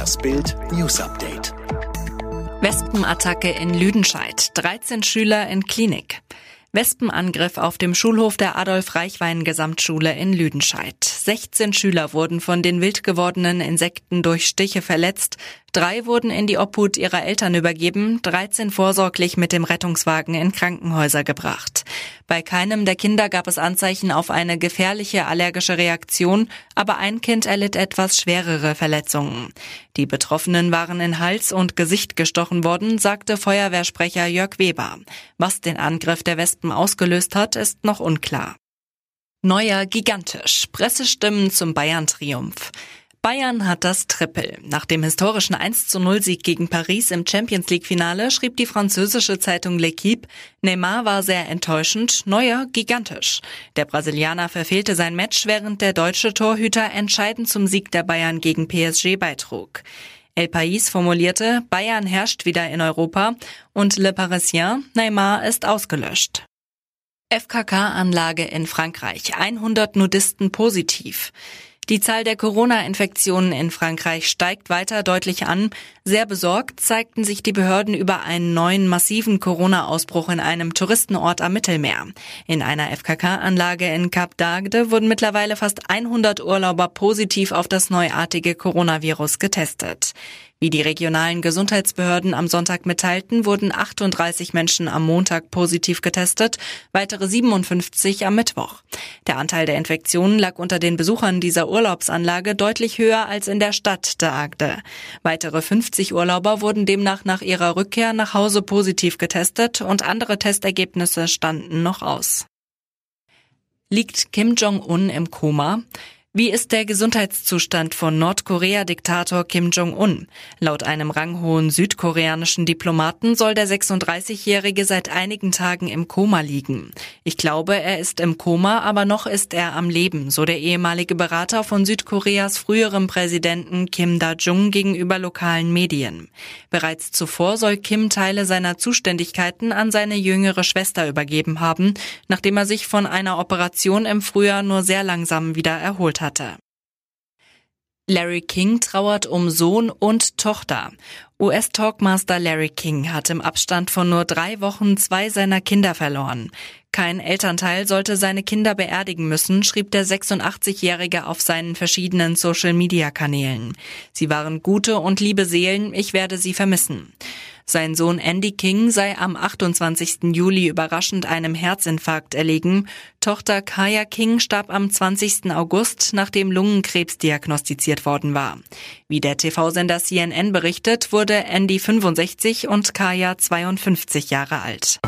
Das Bild News Update. Wespenattacke in Lüdenscheid. 13 Schüler in Klinik. Wespenangriff auf dem Schulhof der Adolf-Reichwein-Gesamtschule in Lüdenscheid. 16 Schüler wurden von den wild gewordenen Insekten durch Stiche verletzt. Drei wurden in die Obhut ihrer Eltern übergeben, 13 vorsorglich mit dem Rettungswagen in Krankenhäuser gebracht. Bei keinem der Kinder gab es Anzeichen auf eine gefährliche allergische Reaktion, aber ein Kind erlitt etwas schwerere Verletzungen. Die Betroffenen waren in Hals und Gesicht gestochen worden, sagte Feuerwehrsprecher Jörg Weber. Was den Angriff der Wespen ausgelöst hat, ist noch unklar. Neuer gigantisch. Pressestimmen zum Bayern-Triumph. Bayern hat das Triple. Nach dem historischen 1 zu 0 Sieg gegen Paris im Champions League Finale schrieb die französische Zeitung L'Equipe, Neymar war sehr enttäuschend, Neuer gigantisch. Der Brasilianer verfehlte sein Match, während der deutsche Torhüter entscheidend zum Sieg der Bayern gegen PSG beitrug. El País formulierte, Bayern herrscht wieder in Europa und Le Parisien, Neymar ist ausgelöscht. FKK-Anlage in Frankreich, 100 Nudisten positiv. Die Zahl der Corona-Infektionen in Frankreich steigt weiter deutlich an. Sehr besorgt zeigten sich die Behörden über einen neuen massiven Corona-Ausbruch in einem Touristenort am Mittelmeer. In einer FKK-Anlage in Cap d'Agde wurden mittlerweile fast 100 Urlauber positiv auf das neuartige Coronavirus getestet. Wie die regionalen Gesundheitsbehörden am Sonntag mitteilten, wurden 38 Menschen am Montag positiv getestet, weitere 57 am Mittwoch. Der Anteil der Infektionen lag unter den Besuchern dieser Urlaubsanlage deutlich höher als in der Stadt der Agde. Weitere 50 Urlauber wurden demnach nach ihrer Rückkehr nach Hause positiv getestet und andere Testergebnisse standen noch aus. Liegt Kim Jong-un im Koma? Wie ist der Gesundheitszustand von Nordkorea-Diktator Kim Jong-un? Laut einem ranghohen südkoreanischen Diplomaten soll der 36-Jährige seit einigen Tagen im Koma liegen. Ich glaube, er ist im Koma, aber noch ist er am Leben, so der ehemalige Berater von Südkoreas früherem Präsidenten Kim Da-jung gegenüber lokalen Medien. Bereits zuvor soll Kim Teile seiner Zuständigkeiten an seine jüngere Schwester übergeben haben, nachdem er sich von einer Operation im Frühjahr nur sehr langsam wieder erholt hatte. Larry King trauert um Sohn und Tochter. US-Talkmaster Larry King hat im Abstand von nur drei Wochen zwei seiner Kinder verloren. Kein Elternteil sollte seine Kinder beerdigen müssen, schrieb der 86-Jährige auf seinen verschiedenen Social-Media-Kanälen. Sie waren gute und liebe Seelen, ich werde sie vermissen. Sein Sohn Andy King sei am 28. Juli überraschend einem Herzinfarkt erlegen. Tochter Kaya King starb am 20. August, nachdem Lungenkrebs diagnostiziert worden war. Wie der TV-Sender CNN berichtet, wurde Andy 65 und Kaya 52 Jahre alt.